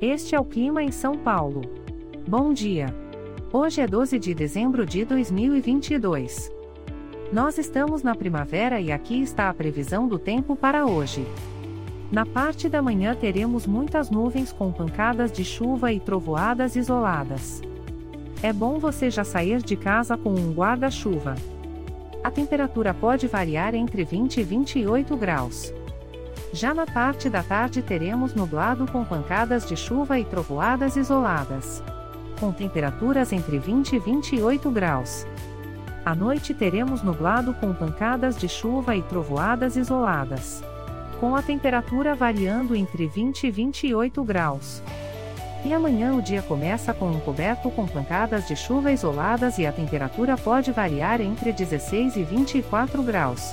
Este é o clima em São Paulo. Bom dia. Hoje é 12 de dezembro de 2022. Nós estamos na primavera e aqui está a previsão do tempo para hoje. Na parte da manhã teremos muitas nuvens com pancadas de chuva e trovoadas isoladas. É bom você já sair de casa com um guarda-chuva. A temperatura pode variar entre 20 e 28 graus. Já na parte da tarde teremos nublado com pancadas de chuva e trovoadas isoladas. Com temperaturas entre 20 e 28 graus. À noite teremos nublado com pancadas de chuva e trovoadas isoladas. Com a temperatura variando entre 20 e 28 graus. E amanhã o dia começa com um coberto com pancadas de chuva isoladas e a temperatura pode variar entre 16 e 24 graus.